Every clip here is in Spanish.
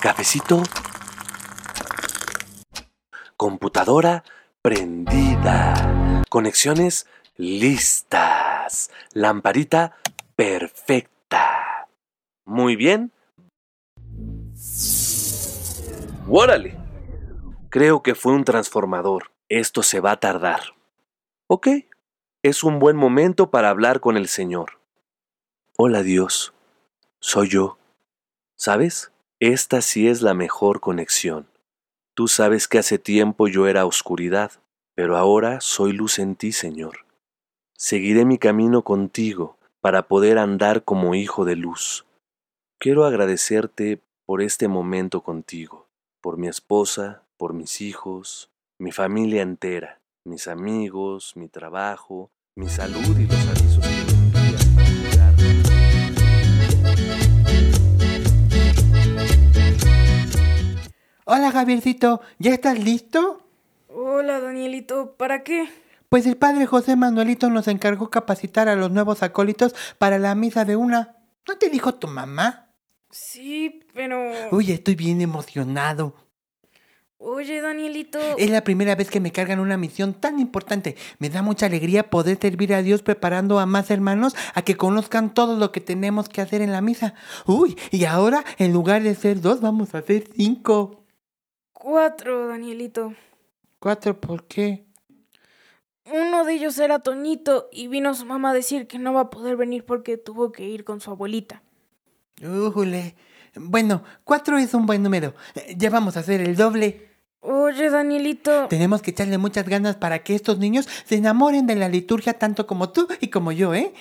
Cafecito. Computadora prendida. Conexiones listas. Lamparita perfecta. Muy bien. ¡Órale! Creo que fue un transformador. Esto se va a tardar. Ok, es un buen momento para hablar con el Señor. Hola Dios, soy yo. ¿Sabes? Esta sí es la mejor conexión. Tú sabes que hace tiempo yo era oscuridad, pero ahora soy luz en ti, Señor. Seguiré mi camino contigo para poder andar como hijo de luz. Quiero agradecerte por este momento contigo, por mi esposa, por mis hijos, mi familia entera, mis amigos, mi trabajo, mi salud y los avisos Hola Javiercito, ¿ya estás listo? Hola Danielito, ¿para qué? Pues el padre José Manuelito nos encargó capacitar a los nuevos acólitos para la misa de una. ¿No te dijo tu mamá? Sí, pero... Uy, estoy bien emocionado. Oye, Danielito. Es la primera vez que me cargan una misión tan importante. Me da mucha alegría poder servir a Dios preparando a más hermanos a que conozcan todo lo que tenemos que hacer en la misa. Uy, y ahora en lugar de ser dos vamos a hacer cinco. Cuatro, Danielito. ¿Cuatro por qué? Uno de ellos era Toñito y vino su mamá a decir que no va a poder venir porque tuvo que ir con su abuelita. Újule. Bueno, cuatro es un buen número. Ya vamos a hacer el doble. Oye, Danielito. Tenemos que echarle muchas ganas para que estos niños se enamoren de la liturgia tanto como tú y como yo, ¿eh?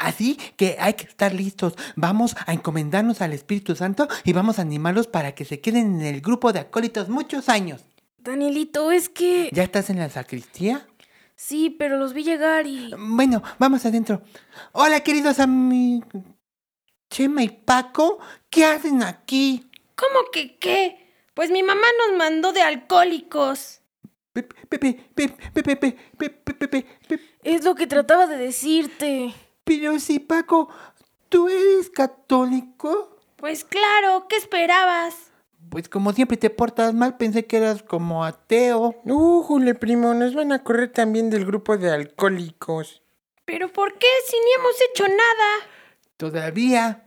Así que hay que estar listos. Vamos a encomendarnos al Espíritu Santo y vamos a animarlos para que se queden en el grupo de acólitos muchos años. Danielito, es que... ¿Ya estás en la sacristía? Sí, pero los vi llegar y... Bueno, vamos adentro. Hola, queridos amigos. Chema y Paco, ¿qué hacen aquí? ¿Cómo que qué? Pues mi mamá nos mandó de alcohólicos. Pepe, Pepe, Pepe, Pepe, Pepe, Pepe, Es lo que trataba de decirte. Pero si, Paco, ¿tú eres católico? Pues claro, ¿qué esperabas? Pues como siempre te portas mal, pensé que eras como ateo. Újule, primo, nos van a correr también del grupo de alcohólicos. ¿Pero por qué si ni hemos hecho nada? Todavía.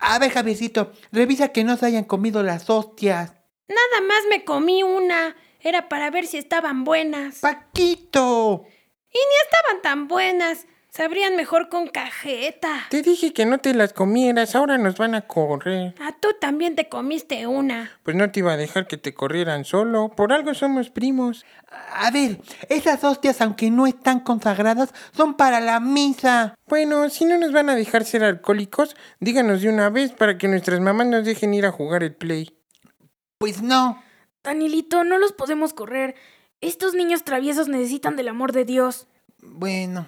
A ver, Javiercito, revisa que no se hayan comido las hostias. Nada más me comí una. Era para ver si estaban buenas. ¡Paquito! Y ni estaban tan buenas. Sabrían mejor con cajeta. Te dije que no te las comieras, ahora nos van a correr. Ah, tú también te comiste una. Pues no te iba a dejar que te corrieran solo, por algo somos primos. A ver, esas hostias, aunque no están consagradas, son para la misa. Bueno, si no nos van a dejar ser alcohólicos, díganos de una vez para que nuestras mamás nos dejen ir a jugar el play. Pues no. Danielito, no los podemos correr. Estos niños traviesos necesitan del amor de Dios. Bueno,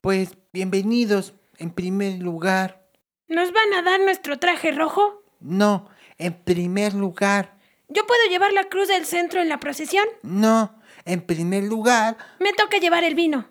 pues bienvenidos, en primer lugar. ¿Nos van a dar nuestro traje rojo? No, en primer lugar. ¿Yo puedo llevar la cruz del centro en la procesión? No, en primer lugar. Me toca llevar el vino.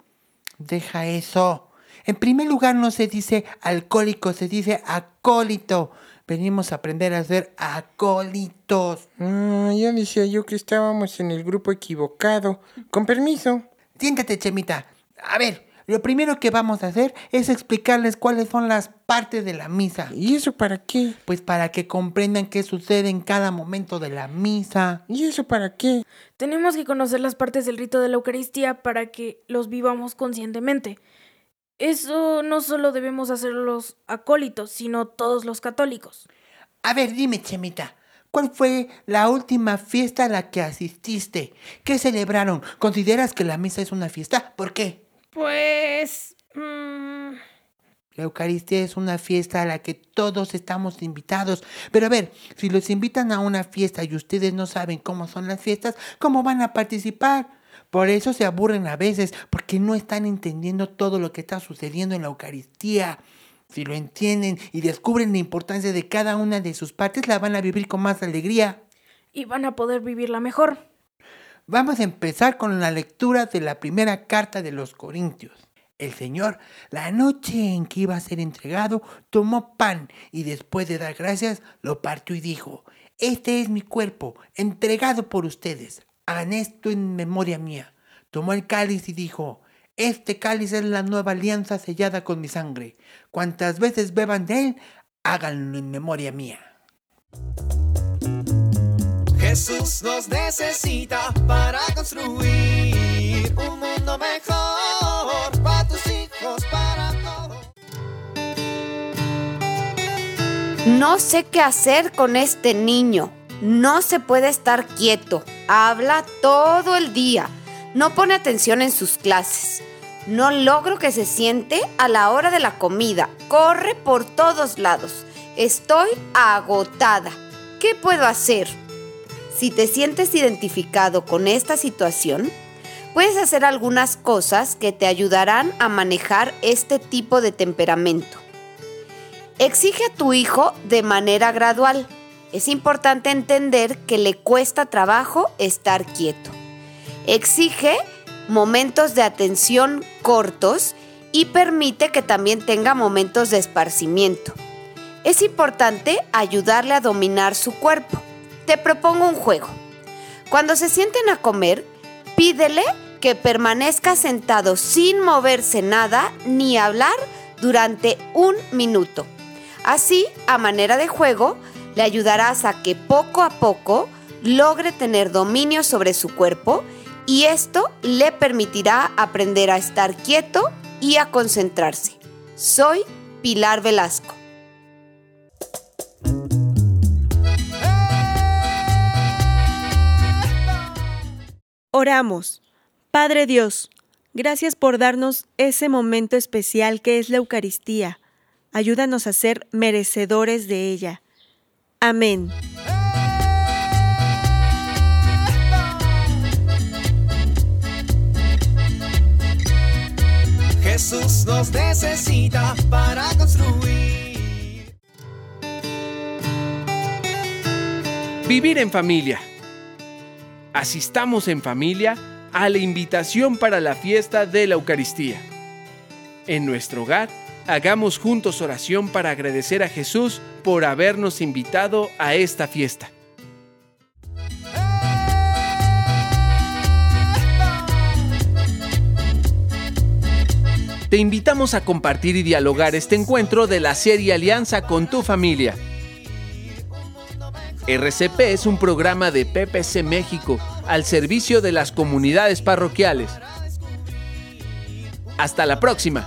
Deja eso. En primer lugar no se dice alcohólico, se dice acólito. Venimos a aprender a ser acólitos. Ah, ya decía yo que estábamos en el grupo equivocado. Con permiso. Siéntate, Chemita. A ver, lo primero que vamos a hacer es explicarles cuáles son las partes de la misa. ¿Y eso para qué? Pues para que comprendan qué sucede en cada momento de la misa. ¿Y eso para qué? Tenemos que conocer las partes del rito de la Eucaristía para que los vivamos conscientemente. Eso no solo debemos hacer los acólitos, sino todos los católicos. A ver, dime, Chemita. ¿Cuál fue la última fiesta a la que asististe? ¿Qué celebraron? ¿Consideras que la misa es una fiesta? ¿Por qué? Pues... mmm, La Eucaristía es una fiesta a la que todos estamos invitados. Pero a ver, si los invitan a una fiesta y ustedes no saben cómo son las fiestas, ¿cómo van a participar? Por eso se aburren a veces, porque no están entendiendo todo lo que está sucediendo en la Eucaristía. Si lo entienden y descubren la importancia de cada una de sus partes, la van a vivir con más alegría. Y van a poder vivirla mejor. Vamos a empezar con la lectura de la primera carta de los Corintios. El Señor, la noche en que iba a ser entregado, tomó pan y después de dar gracias, lo partió y dijo, Este es mi cuerpo, entregado por ustedes. Hagan esto en memoria mía. Tomó el cáliz y dijo, Este cáliz es la nueva alianza sellada con mi sangre. Cuantas veces beban de él, háganlo en memoria mía. Jesús nos necesita para construir un mundo mejor para tus hijos, para todos. No sé qué hacer con este niño. No se puede estar quieto. Habla todo el día. No pone atención en sus clases. No logro que se siente a la hora de la comida. Corre por todos lados. Estoy agotada. ¿Qué puedo hacer? Si te sientes identificado con esta situación, puedes hacer algunas cosas que te ayudarán a manejar este tipo de temperamento. Exige a tu hijo de manera gradual. Es importante entender que le cuesta trabajo estar quieto. Exige momentos de atención cortos y permite que también tenga momentos de esparcimiento. Es importante ayudarle a dominar su cuerpo. Te propongo un juego. Cuando se sienten a comer, pídele que permanezca sentado sin moverse nada ni hablar durante un minuto. Así, a manera de juego, le ayudarás a que poco a poco logre tener dominio sobre su cuerpo y esto le permitirá aprender a estar quieto y a concentrarse. Soy Pilar Velasco. Oramos. Padre Dios, gracias por darnos ese momento especial que es la Eucaristía. Ayúdanos a ser merecedores de ella. Amén. Jesús nos necesita para construir. Vivir en familia. Asistamos en familia a la invitación para la fiesta de la Eucaristía. En nuestro hogar, hagamos juntos oración para agradecer a Jesús por habernos invitado a esta fiesta. Te invitamos a compartir y dialogar este encuentro de la serie Alianza con tu familia. RCP es un programa de PPC México al servicio de las comunidades parroquiales. Hasta la próxima.